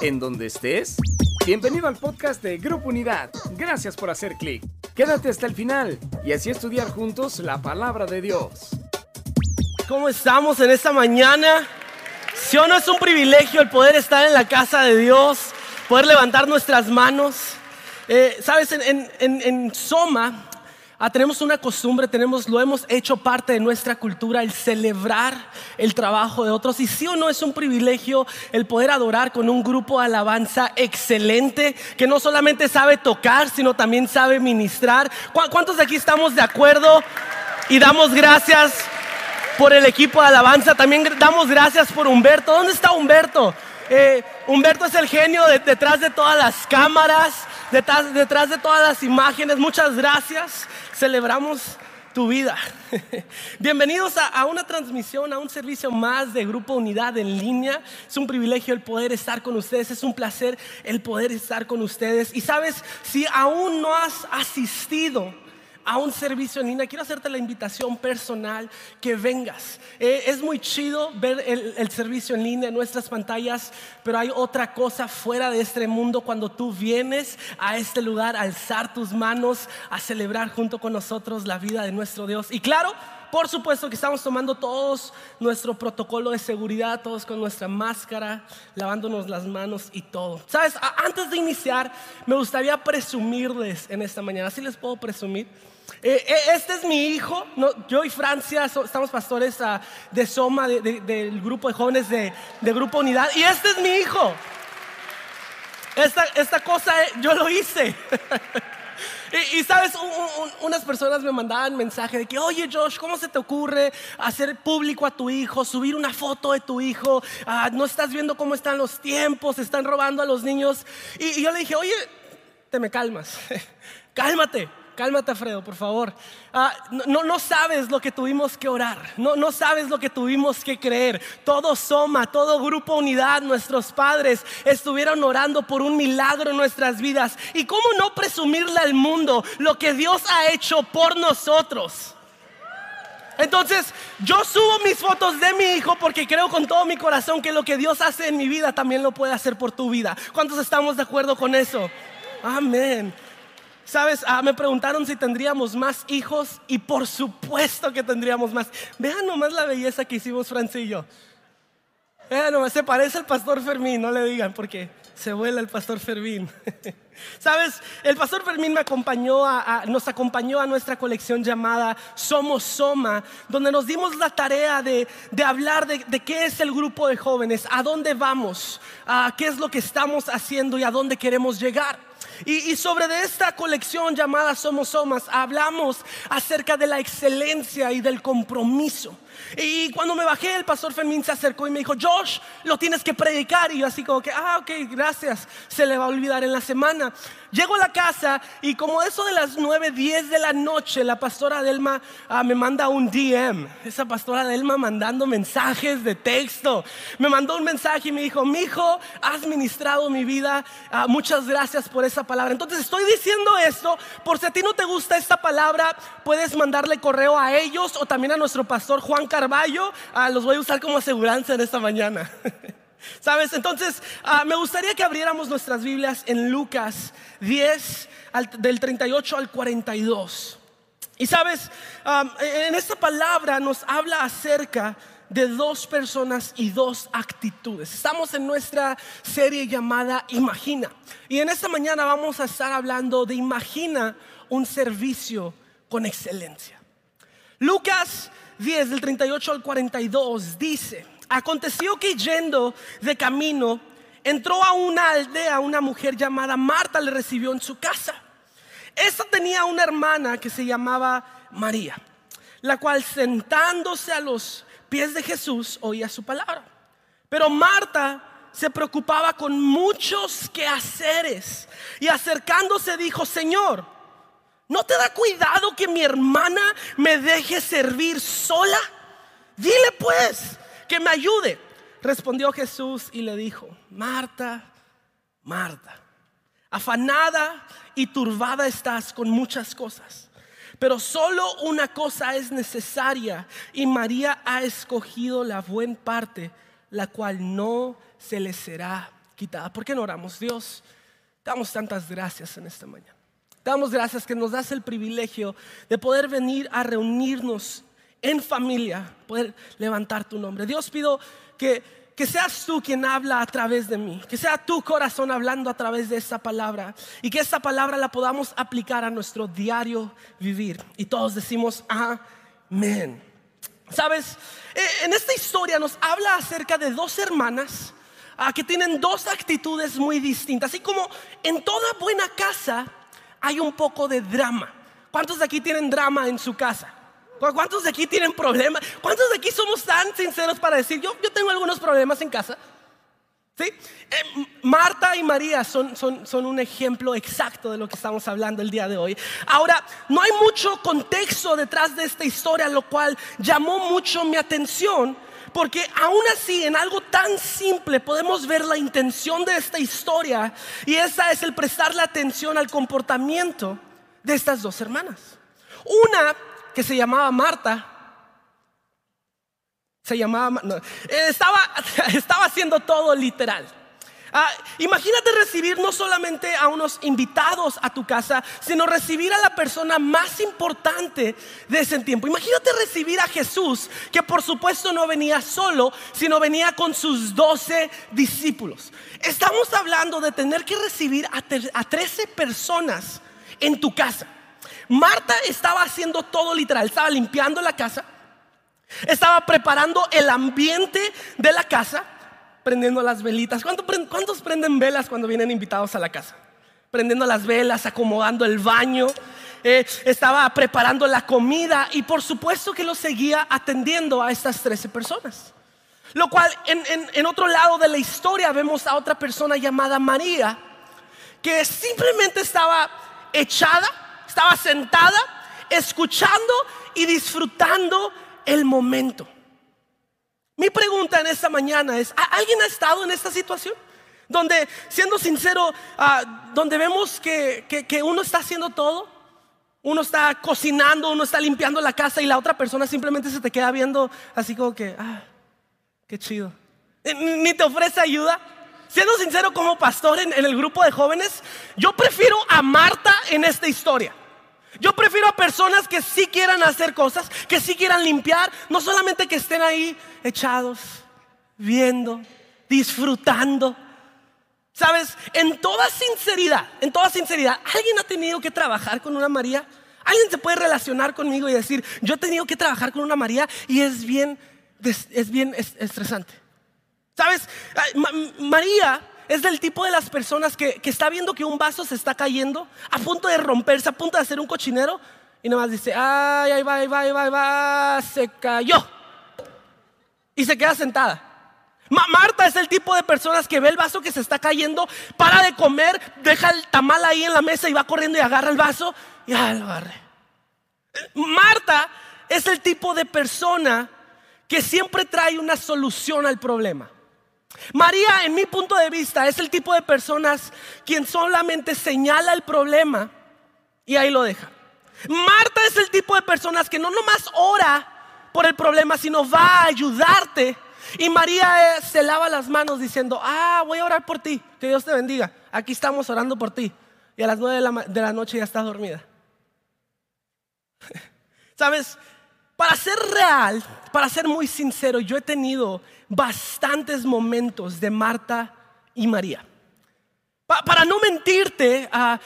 en donde estés. Bienvenido al podcast de Grupo Unidad. Gracias por hacer clic. Quédate hasta el final y así estudiar juntos la palabra de Dios. ¿Cómo estamos en esta mañana? Si o no es un privilegio el poder estar en la casa de Dios, poder levantar nuestras manos. Eh, Sabes, en, en, en Soma Ah, tenemos una costumbre, tenemos, lo hemos hecho parte de nuestra cultura, el celebrar el trabajo de otros. Y sí o no es un privilegio el poder adorar con un grupo de alabanza excelente, que no solamente sabe tocar, sino también sabe ministrar. ¿Cuántos de aquí estamos de acuerdo? Y damos gracias por el equipo de alabanza. También damos gracias por Humberto. ¿Dónde está Humberto? Eh, Humberto es el genio detrás de todas las cámaras, detrás, de todas las imágenes. Muchas gracias celebramos tu vida. Bienvenidos a, una transmisión, a un servicio más de Grupo Unidad en línea. Es un privilegio el poder estar con ustedes, es un placer el poder estar con ustedes. Y sabes, si aún no has asistido a un servicio en línea, quiero hacerte la invitación personal que vengas. Eh, es muy chido ver el, servicio en línea en nuestras pantallas, pero hay otra cosa fuera de este mundo cuando tú vienes a este lugar alzar tus manos, a celebrar junto con nosotros la vida de nuestro Dios. Y claro, por supuesto que estamos tomando todos nuestro protocolo de seguridad, todos con nuestra máscara, lavándonos las manos y todo. Sabes, antes de iniciar, me gustaría presumirles en esta mañana, así les puedo presumir. Eh, eh, este es mi hijo, yo y Francia estamos pastores ah, de Soma, del grupo de jóvenes de, Grupo Unidad, y este es mi hijo. Esta, esta cosa eh, yo lo hice. y, sabes, unas personas me mandaban mensaje de que, oye Josh, ¿cómo se te ocurre hacer público a tu hijo, subir una foto de tu hijo? Ah, no estás viendo cómo están los tiempos, están robando a los niños. Y yo le dije, oye, te me calmas, cálmate. Cálmate, Alfredo, por favor. Ah, no, no, sabes lo que tuvimos que orar. No, no sabes lo que tuvimos que creer. Todo Soma, todo Grupo Unidad, nuestros padres estuvieron orando por un milagro en nuestras vidas. ¿Y cómo no presumirle al mundo lo que Dios ha hecho por nosotros? Entonces, yo subo mis fotos de mi hijo porque creo con todo mi corazón que lo que Dios hace en mi vida también lo puede hacer por tu vida. ¿Cuántos estamos de acuerdo con eso? Amén. Sabes, ah, me preguntaron si tendríamos más hijos y por supuesto que tendríamos más. Vean nomás la belleza que hicimos yo. Vean nomás, se parece al pastor Fermín, no le digan porque se vuela el pastor Fermín. Sabes, el pastor Fermín me acompañó a, nos acompañó a nuestra colección llamada Somos Soma, donde nos dimos la tarea de, hablar de, de, qué es el grupo de jóvenes, a dónde vamos, a qué es lo que estamos haciendo y a dónde queremos llegar. Y, sobre esta colección llamada Somos Somas hablamos acerca de la excelencia y del compromiso. Y cuando me bajé, el pastor Fermín se acercó y me dijo, Josh, lo tienes que predicar. Y yo así como que, ah, ok, gracias, se le va a olvidar en la semana. Llego a la casa y como eso de las 9, 10 de la noche, la pastora Delma ah, me manda un DM. Esa pastora Delma mandando mensajes de texto. Me mandó un mensaje y me dijo, mi hijo, has ministrado mi vida. Ah, muchas gracias por esa palabra. Entonces estoy diciendo esto, por si a ti no te gusta esta palabra, puedes mandarle correo a ellos o también a nuestro pastor Juan Carballo. Ah, los voy a usar como aseguranza en esta mañana. ¿Sabes? Entonces, ah, me gustaría que abriéramos nuestras Biblias en Lucas 10, del 38 al 42. Y sabes, en esta palabra nos habla acerca de dos personas y dos actitudes. Estamos en nuestra serie llamada Imagina. Y en esta mañana vamos a estar hablando de Imagina un servicio con excelencia. Lucas 10, del 38 al 42 dice, Aconteció que yendo de camino, entró a una aldea una mujer llamada Marta, le recibió en su casa. Esta tenía una hermana que se llamaba María, la cual sentándose a los pies de Jesús oía su palabra. Pero Marta se preocupaba con muchos quehaceres y acercándose dijo, Señor, ¿no te da cuidado que mi hermana me deje servir sola? Dile pues que me ayude. Respondió Jesús y le dijo, Marta, Marta, afanada y turbada estás con muchas cosas, pero solo una cosa es necesaria y María ha escogido la buena parte, la cual no se le será quitada. ¿Por qué no oramos? Dios, damos tantas gracias en esta mañana. Damos gracias que nos das el privilegio de poder venir a reunirnos en familia, poder levantar tu nombre. Dios pido que, que seas tú quien habla a través de mí, que sea tu corazón hablando a través de esta palabra y que esta palabra la podamos aplicar a nuestro diario vivir. Y todos decimos amén. Sabes, eh, en esta historia nos habla acerca de dos hermanas ah, que tienen dos actitudes muy distintas. Así como en toda buena casa hay un poco de drama. ¿Cuántos de aquí tienen drama en su casa? ¿Cuántos de aquí tienen problemas? ¿Cuántos de aquí somos tan sinceros para decir, yo, yo tengo algunos problemas en casa? ¿Sí? Eh, Marta y María son, son, son, un ejemplo exacto de lo que estamos hablando el día de hoy. Ahora, no hay mucho contexto detrás de esta historia, lo cual llamó mucho mi atención, porque aún así en algo tan simple podemos ver la intención de esta historia, y esa es el prestarle atención al comportamiento de estas dos hermanas. Una que se llamaba Marta, se llamaba, estaba, estaba haciendo todo literal. Ah, imagínate recibir no solamente a unos invitados a tu casa, sino recibir a la persona más importante de ese tiempo. Imagínate recibir a Jesús, que por supuesto no venía solo, sino venía con sus doce discípulos. Estamos hablando de tener que recibir a, 13 personas en tu casa. Marta estaba haciendo todo literal, estaba limpiando la casa, estaba preparando el ambiente de la casa, prendiendo las velitas. ¿Cuántos prenden velas cuando vienen invitados a la casa? Prendiendo las velas, acomodando el baño. Eh, estaba preparando la comida y por supuesto que lo seguía atendiendo a estas 13 personas. Lo cual en, en otro lado de la historia vemos a otra persona llamada María, que simplemente estaba echada, estaba sentada, escuchando y disfrutando el momento. Mi pregunta en esta mañana es, ¿alguien ha estado en esta situación? Donde, siendo sincero, ah, donde vemos que, uno está haciendo todo, uno está cocinando, uno está limpiando la casa y la otra persona simplemente se te queda viendo así como que, ah, qué chido. Ni te ofrece ayuda. Siendo sincero como pastor en el grupo de jóvenes, yo prefiero a Marta en esta historia. Yo prefiero a personas que sí quieran hacer cosas, que sí quieran limpiar, no solamente que estén ahí echados, viendo, disfrutando. Sabes, en toda sinceridad, en toda sinceridad, ¿alguien ha tenido que trabajar con una María? ¿Alguien se puede relacionar conmigo y decir, yo he tenido que trabajar con una María y es bien, es bien estresante? ¿Sabes? María es del tipo de las personas que, está viendo que un vaso se está cayendo, a punto de romperse, a punto de hacer un cochinero, y nomás dice, ay, ahí va, ahí va, ahí va, ahí va, se cayó. Y se queda sentada. Marta es el tipo de personas que ve el vaso que se está cayendo, para de comer, deja el tamal ahí en la mesa y va corriendo y agarra el vaso y ya lo agarre. Marta es el tipo de persona que siempre trae una solución al problema. María, en mi punto de vista, es el tipo de personas quien solamente señala el problema y ahí lo deja. Marta es el tipo de personas que no nomás ora por el problema, sino va a ayudarte. Y María se lava las manos diciendo, ah, voy a orar por ti, que Dios te bendiga. Aquí estamos orando por ti. Y a las nueve de la, de la noche ya estás dormida. ¿Sabes? Para ser real, para ser muy sincero, yo he tenido bastantes momentos de Marta y María. para no mentirte, ah,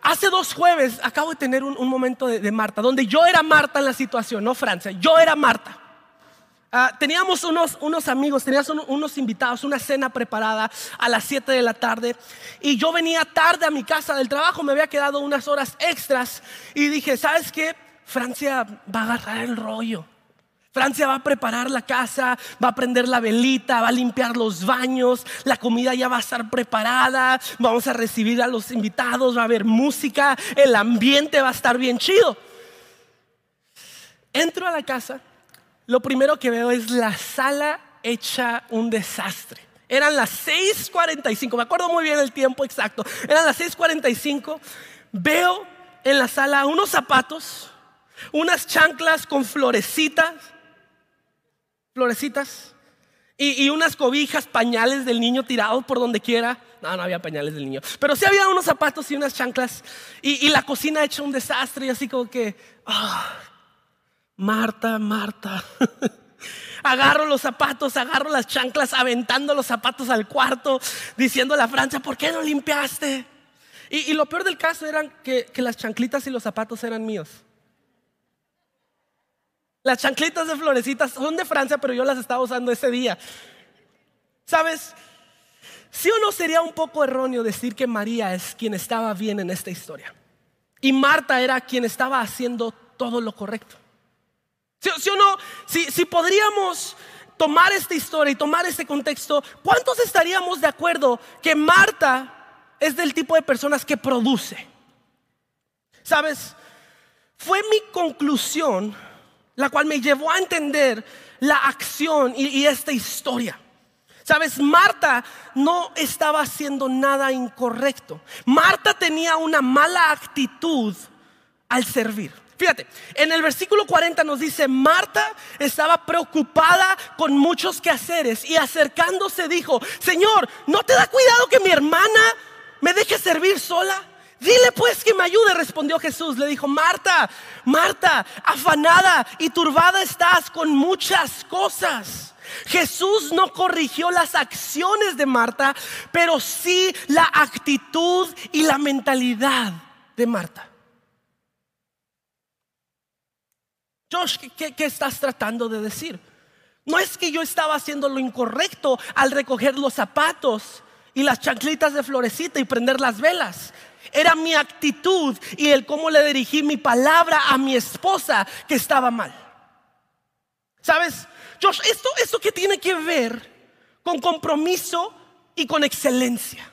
hace dos jueves acabo de tener un, momento de, Marta, donde yo era Marta en la situación, no Francia, yo era Marta. Ah, teníamos unos, unos, amigos, teníamos unos invitados, una cena preparada a las 7 de la tarde y yo venía tarde a mi casa del trabajo, me había quedado unas horas extras y dije, ¿sabes qué? Francia va a agarrar el rollo. Francia va a preparar la casa, va a prender la velita, va a limpiar los baños, la comida ya va a estar preparada, vamos a recibir a los invitados, va a haber música, el ambiente va a estar bien chido. Entro a la casa, lo primero que veo es la sala hecha un desastre. Eran las 6:45, me acuerdo muy bien el tiempo exacto. Eran las 6:45. Veo en la sala unos zapatos, unas chanclas con florecitas, florecitas. Y, unas cobijas, pañales del niño tirados por donde quiera. No, no había pañales del niño. Pero sí había unos zapatos y unas chanclas. Y, la cocina hecho un desastre. Y así como que, ah, Marta, Marta. agarro los zapatos, agarro las chanclas, aventando los zapatos al cuarto, diciendo a la Francia, ¿por qué no limpiaste? Y, lo peor del caso era que, que las chanclitas y los zapatos eran míos. Las chanclitas de florecitas son de Francia, pero yo las estaba usando ese día. ¿Sabes? ¿Sí o no sería un poco erróneo decir que María es quien estaba bien en esta historia? Y Marta era quien estaba haciendo todo lo correcto. ¿Sí, o no? Si, si podríamos tomar esta historia y tomar este contexto, ¿cuántos estaríamos de acuerdo que Marta es del tipo de personas que produce? ¿Sabes? Fue mi conclusión la cual me llevó a entender la acción y, esta historia. Sabes, Marta no estaba haciendo nada incorrecto. Marta tenía una mala actitud al servir. Fíjate, en el versículo 40 nos dice, Marta estaba preocupada con muchos quehaceres y acercándose dijo, Señor, ¿no te da cuidado que mi hermana me deje servir sola? Dile pues que me ayude, respondió Jesús. Le dijo, Marta, Marta, afanada y turbada estás con muchas cosas. Jesús no corrigió las acciones de Marta, pero sí la actitud y la mentalidad de Marta. Josh, ¿qué, estás tratando de decir? No es que yo estaba haciendo lo incorrecto al recoger los zapatos y las chanclitas de florecita y prender las velas. Era mi actitud y el cómo le dirigí mi palabra a mi esposa que estaba mal. ¿Sabes? Josh, esto, esto que tiene que ver con compromiso y con excelencia.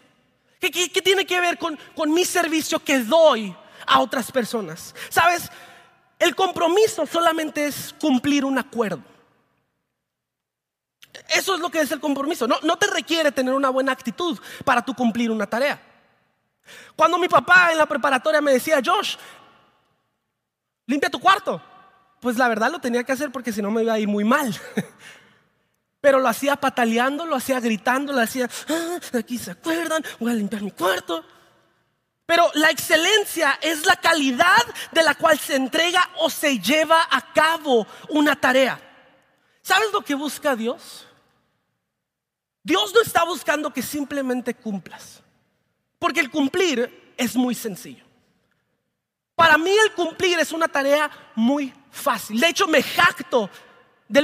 ¿Qué, tiene que ver con, con mi servicio que doy a otras personas? ¿Sabes? El compromiso solamente es cumplir un acuerdo. Eso es lo que es el compromiso. No, no te requiere tener una buena actitud para tu cumplir una tarea. Cuando mi papá en la preparatoria me decía, Josh, limpia tu cuarto. Pues la verdad lo tenía que hacer porque si no me iba a ir muy mal. Pero lo hacía pataleando, lo hacía gritando, lo hacía, ah, aquí se acuerdan, voy a limpiar mi cuarto. Pero la excelencia es la calidad de la cual se entrega o se lleva a cabo una tarea. ¿Sabes lo que busca Dios? Dios no está buscando que simplemente cumplas. Porque el cumplir es muy sencillo. Para mí el cumplir es una tarea muy fácil. De hecho, me jacto de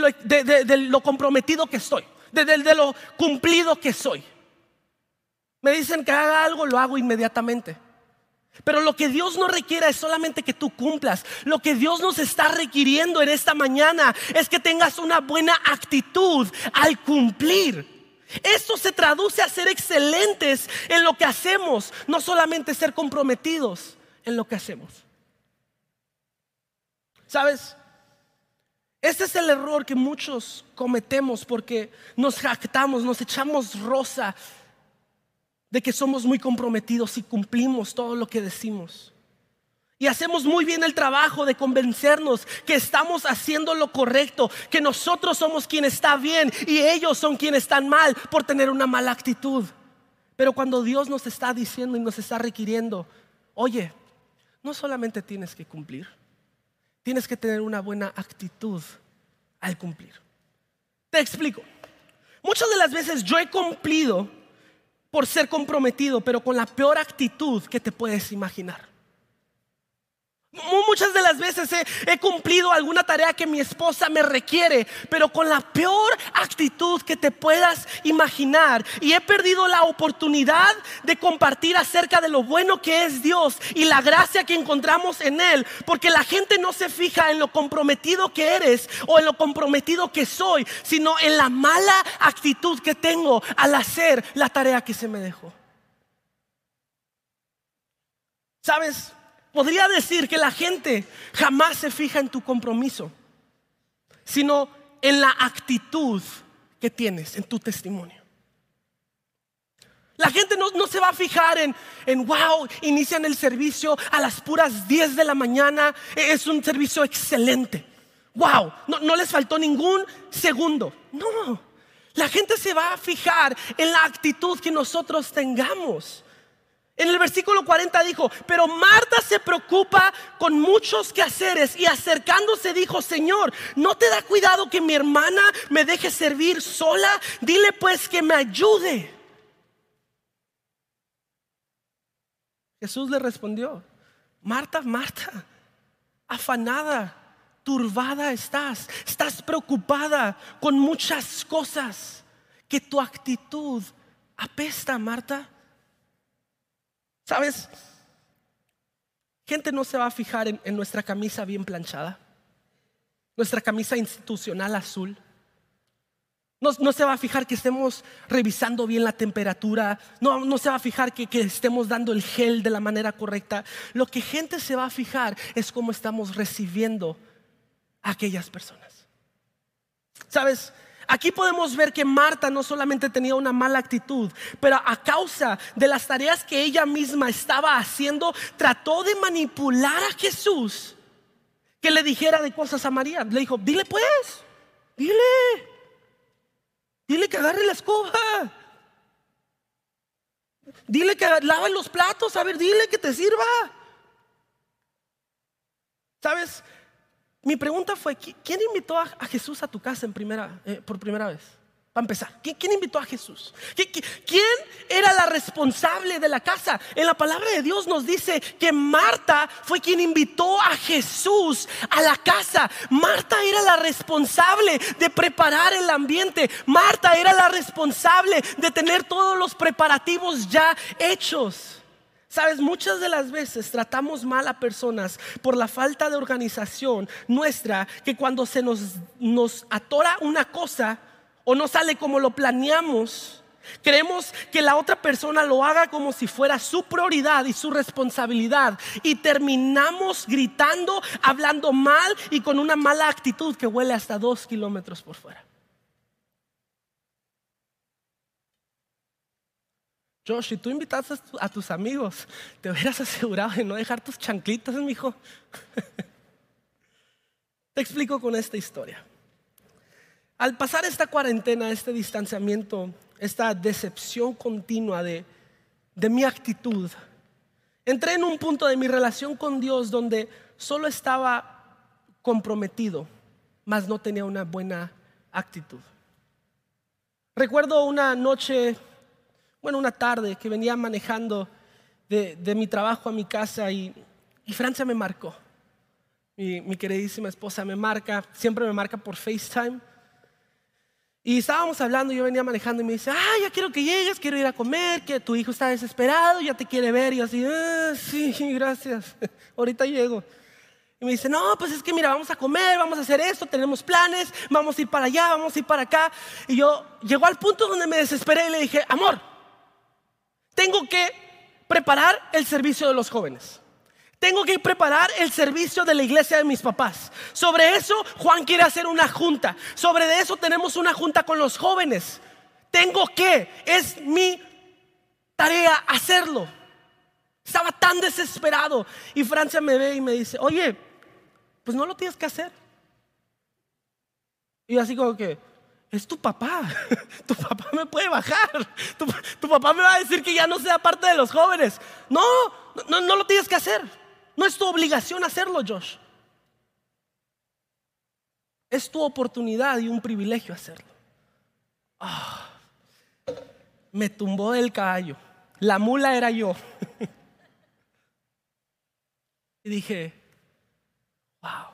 lo, comprometido que estoy, de, lo cumplido que soy. Me dicen que haga algo, lo hago inmediatamente. Pero lo que Dios no requiere es solamente que tú cumplas. Lo que Dios nos está requiriendo en esta mañana es que tengas una buena actitud al cumplir. Esto se traduce a ser excelentes en lo que hacemos, no solamente ser comprometidos en lo que hacemos. ¿Sabes? Este es el error que muchos cometemos porque nos jactamos, nos echamos rosa de que somos muy comprometidos y cumplimos todo lo que decimos. Y hacemos muy bien el trabajo de convencernos que estamos haciendo lo correcto, que nosotros somos quien está bien y ellos son quienes están mal por tener una mala actitud. Pero cuando Dios nos está diciendo y nos está requiriendo, oye, no solamente tienes que cumplir, tienes que tener una buena actitud al cumplir. Te explico. Muchas de las veces yo he cumplido por ser comprometido, pero con la peor actitud que te puedes imaginar. Muchas de las veces he, cumplido alguna tarea que mi esposa me requiere, pero con la peor actitud que te puedas imaginar. Y he perdido la oportunidad de compartir acerca de lo bueno que es Dios y la gracia que encontramos en Él. Porque la gente no se fija en lo comprometido que eres o en lo comprometido que soy, sino en la mala actitud que tengo al hacer la tarea que se me dejó. ¿Sabes? Podría decir que la gente jamás se fija en tu compromiso, sino en la actitud que tienes, en tu testimonio. La gente no, se va a fijar en, en, wow, inician el servicio a las puras 10 de la mañana, es un servicio excelente. Wow, no, no les faltó ningún segundo. No, La gente se va a fijar en la actitud que nosotros tengamos. En el versículo 40 dijo, pero Marta se preocupa con muchos quehaceres y acercándose dijo, Señor, ¿no te da cuidado que mi hermana me deje servir sola? Dile pues que me ayude. Jesús le respondió, Marta, Marta, afanada, turbada estás, estás preocupada con muchas cosas, que tu actitud apesta, Marta. ¿Sabes? Gente no se va a fijar en, nuestra camisa bien planchada, nuestra camisa institucional azul. No, se va a fijar que estemos revisando bien la temperatura. No, no se va a fijar que, que, estemos dando el gel de la manera correcta. Lo que gente se va a fijar es cómo estamos recibiendo a aquellas personas. ¿Sabes? Aquí podemos ver que Marta no solamente tenía una mala actitud, pero a causa de las tareas que ella misma estaba haciendo, trató de manipular a Jesús que le dijera de cosas a María. Le dijo, dile pues, dile, dile que agarre la escoba. Dile que lave los platos, a ver, dile que te sirva. ¿Sabes? Mi pregunta fue, ¿quién invitó a Jesús a tu casa en primera, eh, por primera vez? Para empezar, ¿quién, invitó a Jesús? ¿Quién era la responsable de la casa? En la palabra de Dios nos dice que Marta fue quien invitó a Jesús a la casa. Marta era la responsable de preparar el ambiente. Marta era la responsable de tener todos los preparativos ya hechos. Sabes, muchas de las veces tratamos mal a personas por la falta de organización nuestra, que cuando se nos, atora una cosa o no sale como lo planeamos, Creemos que la otra persona lo haga como si fuera su prioridad y su responsabilidad. Y terminamos gritando, hablando mal y con una mala actitud que huele hasta dos kilómetros por fuera. Josh, si tú invitas a tus amigos, te hubieras asegurado de no dejar tus chanclitas, mi hijo. te explico con esta historia. Al pasar esta cuarentena, este distanciamiento, esta decepción continua de, de mi actitud, entré en un punto de mi relación con Dios donde solo estaba comprometido, mas no tenía una buena actitud. Recuerdo una noche bueno, una tarde que venía manejando de, mi trabajo a mi casa y, Francia me marcó. Mi, queridísima esposa me marca, siempre me marca por FaceTime. Y estábamos hablando, yo venía manejando y me dice, ah, ya quiero que llegues, quiero ir a comer, que tu hijo está desesperado, ya te quiere ver. Y yo así, ah, sí, gracias, ahorita llego. Y me dice, no, pues es que mira, vamos a comer, vamos a hacer esto, tenemos planes, vamos a ir para allá, vamos a ir para acá. Y yo llegó al punto donde me desesperé y le dije, amor, tengo que preparar el servicio de los jóvenes. Tengo que preparar el servicio de la iglesia de mis papás. Sobre eso Juan quiere hacer una junta. Sobre eso tenemos una junta con los jóvenes. Tengo que, es mi tarea hacerlo. Estaba tan desesperado. Y Francia me ve y me dice, oye, pues no lo tienes que hacer. Y así como que, es tu papá. Tu papá me puede bajar. Tu, papá me va a decir que ya no sea parte de los jóvenes. No, no, no lo tienes que hacer. No es tu obligación hacerlo, Josh. Es tu oportunidad y un privilegio hacerlo. Ah, me tumbó del caballo. La mula era yo. y dije, wow,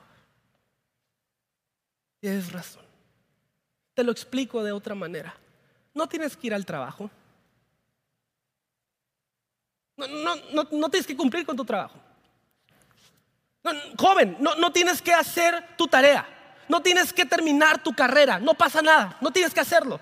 tienes razón. Te lo explico de otra manera. No tienes que ir al trabajo. No, tienes que cumplir con tu trabajo. joven, no tienes que hacer tu tarea. No tienes que terminar tu carrera. No pasa nada. No tienes que hacerlo.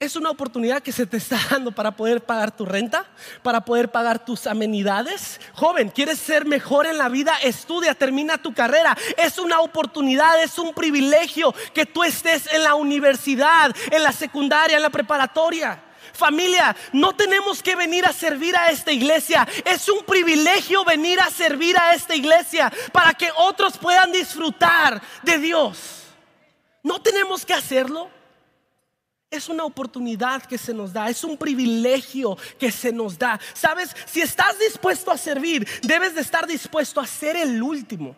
Es una oportunidad que se te está dando para poder pagar tu renta, para poder pagar tus amenidades. Joven, ¿quieres ser mejor en la vida? Estudia, termina tu carrera. Es una oportunidad, es un privilegio que tú estés en la universidad, en la secundaria, en la preparatoria. Familia, no tenemos que venir a servir a esta iglesia. Es un privilegio venir a servir a esta iglesia para que otros puedan disfrutar de Dios. No tenemos que hacerlo. Es una oportunidad que se nos da, es un privilegio que se nos da. Sabes, si estás dispuesto a servir, debes de estar dispuesto a ser el último.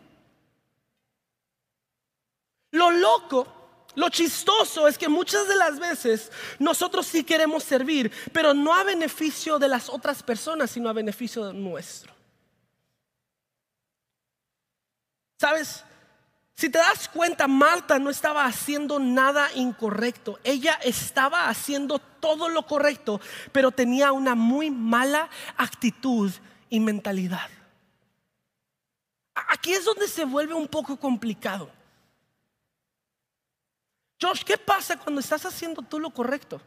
Lo loco, lo chistoso es que muchas de las veces nosotros sí queremos servir, pero no a beneficio de las otras personas, sino a beneficio nuestro. ¿Sabes? Si te das cuenta, Marta no estaba haciendo nada incorrecto. Ella estaba haciendo todo lo correcto, pero tenía una muy mala actitud y mentalidad. Aquí es donde se vuelve un poco complicado. Josh, ¿qué pasa cuando estás haciendo tú lo correcto?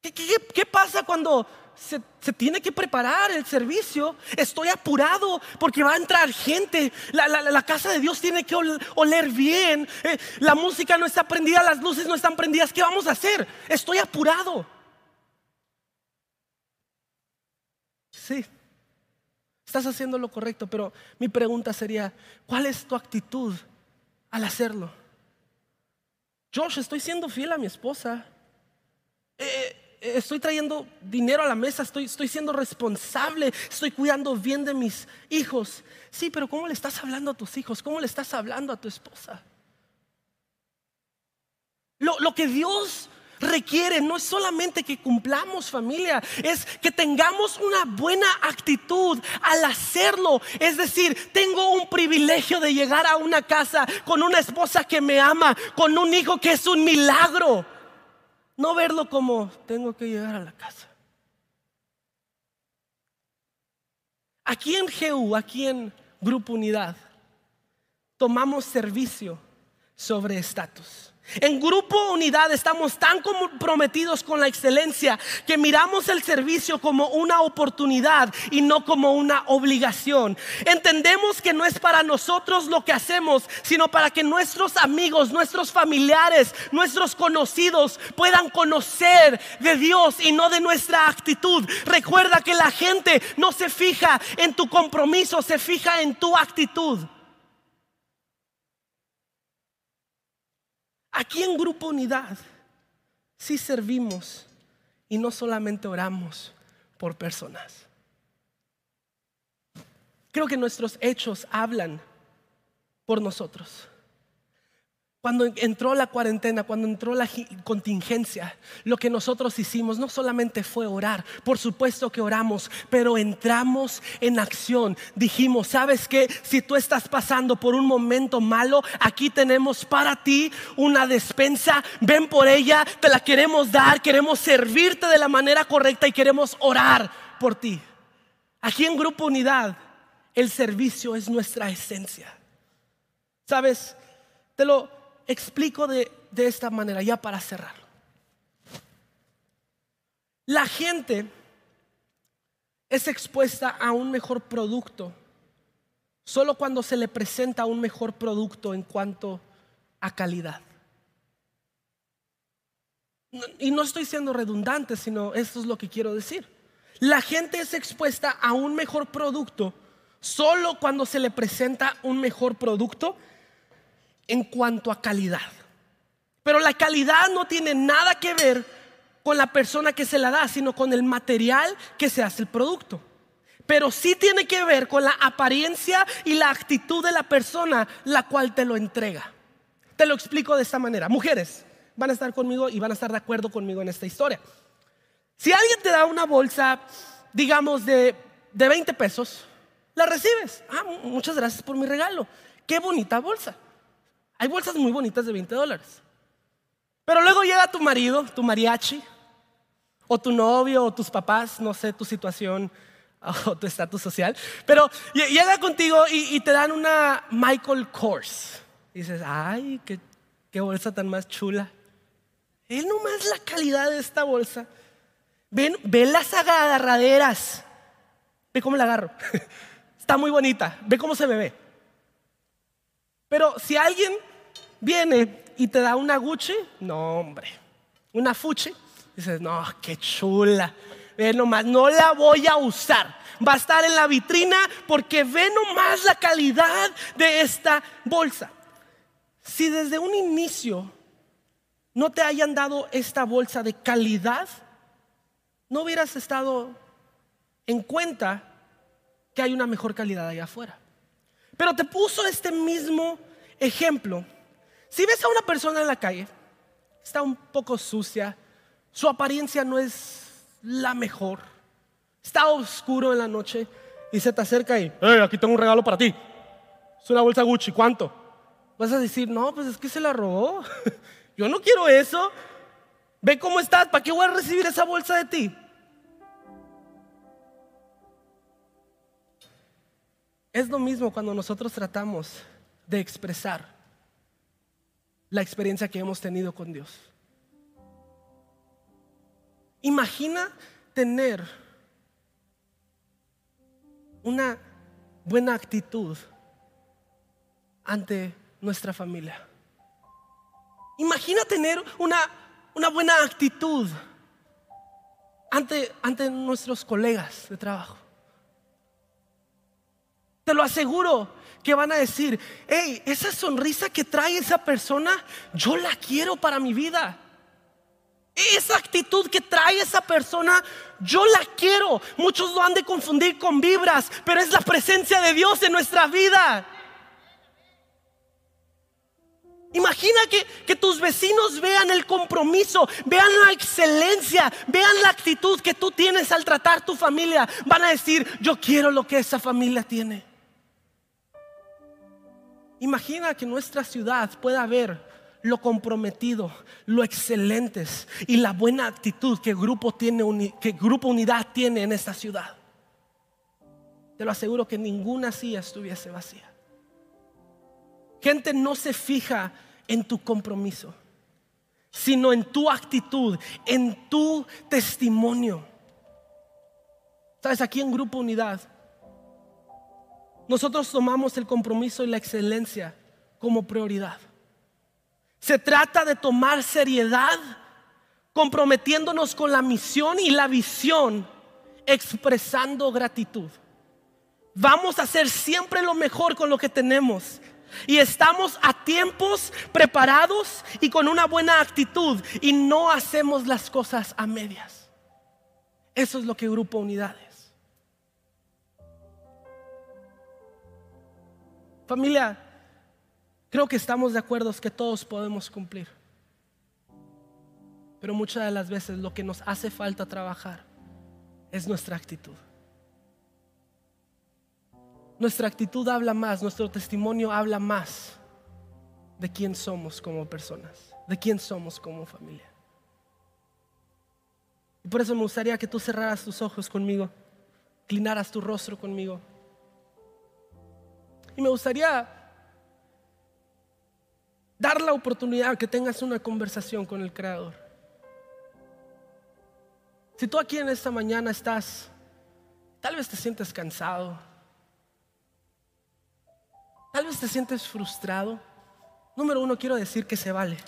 ¿Qué, pasa cuando se, tiene que preparar el servicio? Estoy apurado porque va a entrar gente. La, casa de Dios tiene que oler bien. Eh, la música no está prendida, las luces no están prendidas. ¿Qué vamos a hacer? Estoy apurado. Sí, estás haciendo lo correcto, pero mi pregunta sería, ¿cuál es tu actitud al hacerlo? Josh, estoy siendo fiel a mi esposa. Estoy trayendo dinero a la mesa, estoy, estoy siendo responsable, estoy cuidando bien de mis hijos. Sí, pero ¿cómo le estás hablando a tus hijos? ¿Cómo le estás hablando a tu esposa? Lo, lo que Dios requiere no es solamente que cumplamos familia, es que tengamos una buena actitud al hacerlo. Es decir, tengo un privilegio de llegar a una casa con una esposa que me ama, con un hijo que es un milagro. No verlo como tengo que llegar a la casa. Aquí en GU, aquí en Grupo Unidad, tomamos servicio sobre estatus. En Grupo Unidad estamos tan comprometidos con la excelencia que miramos el servicio como una oportunidad y no como una obligación. Entendemos que no es para nosotros lo que hacemos, sino para que nuestros amigos, nuestros familiares, nuestros conocidos puedan conocer de Dios y no de nuestra actitud. Recuerda que la gente no se fija en tu compromiso, se fija en tu actitud. Aquí en Grupo Unidad sí servimos y no solamente oramos por personas. Creo que nuestros hechos hablan por nosotros. Cuando entró la cuarentena, cuando entró la contingencia, lo que nosotros hicimos no solamente fue orar, por supuesto que oramos, pero entramos en acción. Dijimos, ¿sabes qué? Si tú estás pasando por un momento malo, aquí tenemos para ti una despensa, ven por ella, te la queremos dar, queremos servirte de la manera correcta y queremos orar por ti. Aquí en Grupo Unidad, el servicio es nuestra esencia. ¿Sabes? Te lo explico de, esta manera, ya para cerrar. La gente es expuesta a un mejor producto solo cuando se le presenta un mejor producto en cuanto a calidad. Y no estoy siendo redundante, sino esto es lo que quiero decir. La gente es expuesta a un mejor producto solo cuando se le presenta un mejor producto en cuanto a calidad. Pero la calidad no tiene nada que ver con la persona que se la da, sino con el material que se hace el producto. Pero sí tiene que ver con la apariencia y la actitud de la persona la cual te lo entrega. Te lo explico de esta manera. Mujeres van a estar conmigo y van a estar de acuerdo conmigo en esta historia. Si alguien te da una bolsa, digamos, de, de 20 pesos, la recibes. Ah, muchas gracias por mi regalo. Qué bonita bolsa. Hay bolsas muy bonitas de 20 dólares. Pero luego llega tu marido, tu mariachi, o tu novio, o tus papás, no sé tu situación o tu estatus social, pero llega contigo y, te dan una Michael Kors. Y dices, ay, qué, qué bolsa tan más chula. Es nomás la calidad de esta bolsa. Ven, ven las agarraderas. Ve cómo la agarro. Está muy bonita. Ve cómo se me ve. Pero si alguien viene y te da una Gucci, no hombre, una Fuchi, dices, no, qué chula, ve nomás, no la voy a usar, va a estar en la vitrina porque ve nomás la calidad de esta bolsa. si desde un inicio no te hayan dado esta bolsa de calidad, no hubieras estado en cuenta que hay una mejor calidad allá afuera. Pero te puso este mismo ejemplo. Si ves a una persona en la calle, está un poco sucia, su apariencia no es la mejor, está oscuro en la noche y se te acerca y, hey, aquí tengo un regalo para ti. Es una bolsa Gucci, ¿cuánto? Vas a decir, no, pues es que se la robó. Yo no quiero eso. Ve cómo estás, ¿para qué voy a recibir esa bolsa de ti? Es lo mismo cuando nosotros tratamos de expresar la experiencia que hemos tenido con Dios. Imagina tener una buena actitud ante nuestra familia. Imagina tener una, una buena actitud ante, ante nuestros colegas de trabajo. Te lo aseguro que van a decir, hey, esa sonrisa que trae esa persona, yo la quiero para mi vida. Esa actitud que trae esa persona, yo la quiero. Muchos lo han de confundir con vibras, pero es la presencia de Dios en nuestra vida. Imagina que, que, tus vecinos vean el compromiso, vean la excelencia, vean la actitud que tú tienes al tratar tu familia. Van a decir, yo quiero lo que esa familia tiene. Imagina que nuestra ciudad pueda ver lo comprometido, lo excelentes y la buena actitud que Grupo, tiene, que Grupo Unidad tiene en esta ciudad. Te lo aseguro que ninguna silla estuviese vacía. Gente no se fija en tu compromiso, sino en tu actitud, en tu testimonio. Sabes, aquí en Grupo Unidad, nosotros tomamos el compromiso y la excelencia como prioridad. Se trata de tomar seriedad, comprometiéndonos con la misión y la visión, expresando gratitud. Vamos a hacer siempre lo mejor con lo que tenemos. Y estamos a tiempos preparados y con una buena actitud. Y no hacemos las cosas a medias. Eso es lo que Grupo Unidades. Familia, Creo que estamos de acuerdo que todos podemos cumplir. Pero muchas de las veces lo que nos hace falta trabajar es nuestra actitud. Nuestra actitud habla más, nuestro testimonio habla más de quién somos como personas, de quién somos como familia. Y por eso me gustaría que tú cerraras tus ojos conmigo, inclinaras tu rostro conmigo. Y me gustaría dar la oportunidad que tengas una conversación con el Creador. Si tú aquí en esta mañana estás, tal vez te sientes cansado, tal vez te sientes frustrado, número uno quiero decir que se vale.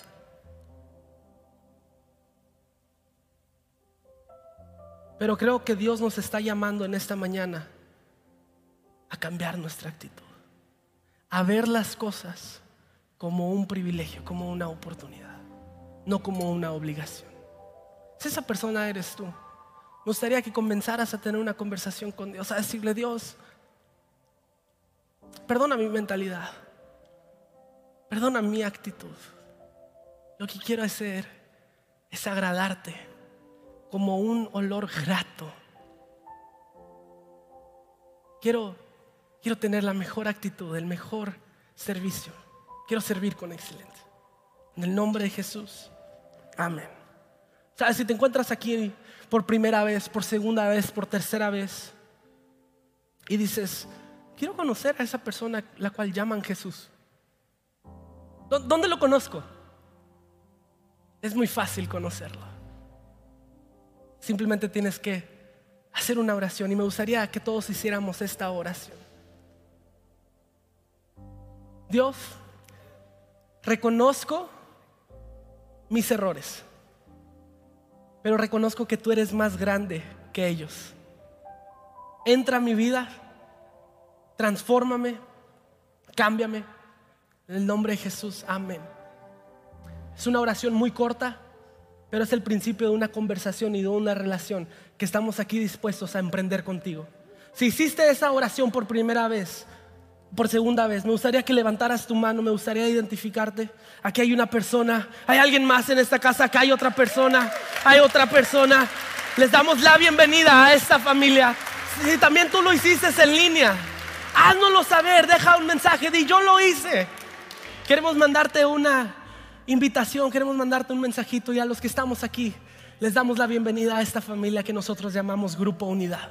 Pero creo que Dios nos está llamando en esta mañana a cambiar nuestra actitud, a ver las cosas como un privilegio, como una oportunidad, no como una obligación. Si esa persona eres tú, me gustaría que comenzaras a tener una conversación con Dios, a decirle, Dios, perdona mi mentalidad, perdona mi actitud. Lo que quiero hacer es agradarte como un olor grato. Quiero, quiero tener la mejor actitud, el mejor servicio. Quiero servir con excelencia. En el nombre de Jesús. Amén. ¿Sabes? Si te encuentras aquí por primera vez, por segunda vez, por tercera vez, y dices, quiero conocer a esa persona la cual llaman Jesús. ¿Dónde lo conozco? Es muy fácil conocerlo. Simplemente tienes que hacer una oración y me gustaría que todos hiciéramos esta oración. Dios, Reconozco mis errores, pero reconozco que tú eres más grande que ellos. Entra a mi vida, transfórmame, cámbiame. En el nombre de Jesús, amén. Es una oración muy corta, pero es el principio de una conversación y de una relación que estamos aquí dispuestos a emprender contigo. Si hiciste esa oración por primera vez, por segunda vez, me gustaría que levantaras tu mano, me gustaría identificarte. Aquí hay una persona, hay alguien más en esta casa, acá hay otra persona, hay otra persona. Les damos la bienvenida a esta familia. Si también tú lo hiciste en línea, háznoslo saber, deja un mensaje, di yo lo hice. Queremos mandarte una invitación, queremos mandarte un mensajito y a los que estamos aquí les damos la bienvenida a esta familia que nosotros llamamos Grupo Unidad.